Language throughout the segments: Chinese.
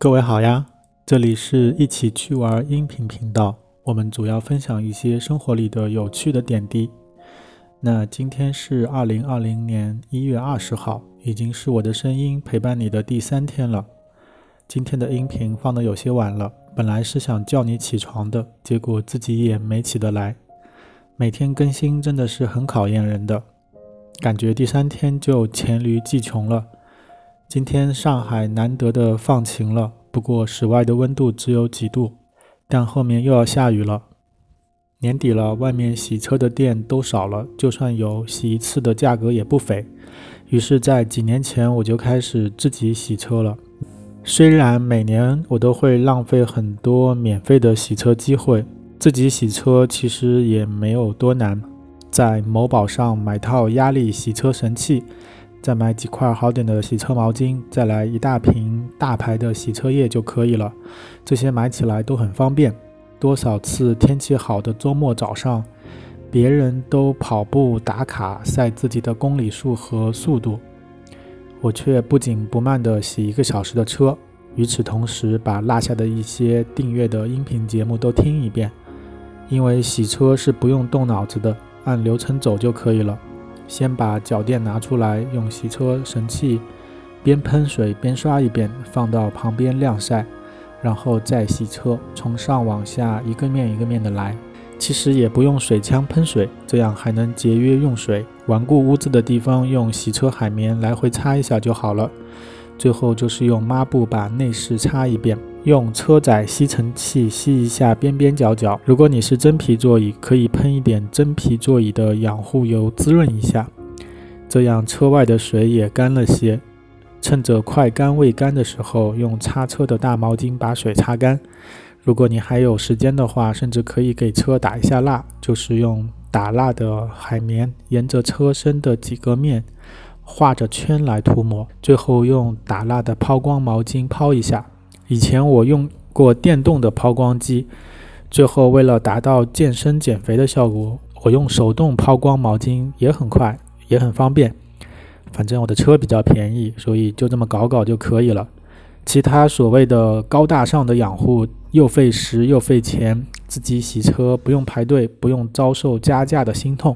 各位好呀，这里是一起去玩音频频道，我们主要分享一些生活里的有趣的点滴。那今天是二零二零年一月二十号，已经是我的声音陪伴你的第三天了。今天的音频放的有些晚了，本来是想叫你起床的，结果自己也没起得来。每天更新真的是很考验人的，感觉第三天就黔驴技穷了。今天上海难得的放晴了，不过室外的温度只有几度，但后面又要下雨了。年底了，外面洗车的店都少了，就算有，洗一次的价格也不菲。于是，在几年前我就开始自己洗车了。虽然每年我都会浪费很多免费的洗车机会，自己洗车其实也没有多难，在某宝上买套压力洗车神器。再买几块好点的洗车毛巾，再来一大瓶大牌的洗车液就可以了。这些买起来都很方便。多少次天气好的周末早上，别人都跑步打卡晒自己的公里数和速度，我却不紧不慢地洗一个小时的车。与此同时，把落下的一些订阅的音频节目都听一遍。因为洗车是不用动脑子的，按流程走就可以了。先把脚垫拿出来，用洗车神器边喷水边刷一遍，放到旁边晾晒，然后再洗车，从上往下一个面一个面的来。其实也不用水枪喷水，这样还能节约用水。顽固污渍的地方用洗车海绵来回擦一下就好了。最后就是用抹布把内饰擦一遍。用车载吸尘器吸一下边边角角。如果你是真皮座椅，可以喷一点真皮座椅的养护油滋润一下，这样车外的水也干了些。趁着快干未干的时候，用擦车的大毛巾把水擦干。如果你还有时间的话，甚至可以给车打一下蜡，就是用打蜡的海绵沿着车身的几个面画着圈来涂抹，最后用打蜡的抛光毛巾抛一下。以前我用过电动的抛光机，最后为了达到健身减肥的效果，我用手动抛光毛巾也很快，也很方便。反正我的车比较便宜，所以就这么搞搞就可以了。其他所谓的高大上的养护，又费时又费钱，自己洗车不用排队，不用遭受加价的心痛，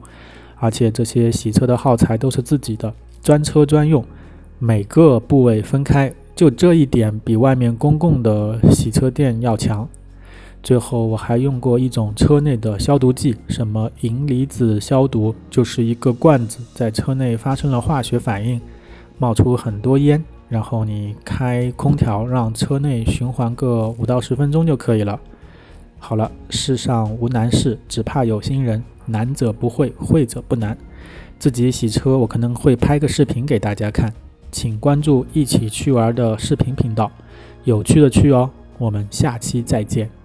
而且这些洗车的耗材都是自己的，专车专用，每个部位分开。就这一点比外面公共的洗车店要强。最后我还用过一种车内的消毒剂，什么银离子消毒，就是一个罐子在车内发生了化学反应，冒出很多烟，然后你开空调让车内循环个五到十分钟就可以了。好了，世上无难事，只怕有心人。难者不会，会者不难。自己洗车，我可能会拍个视频给大家看。请关注“一起去玩”的视频频道，有趣的去哦！我们下期再见。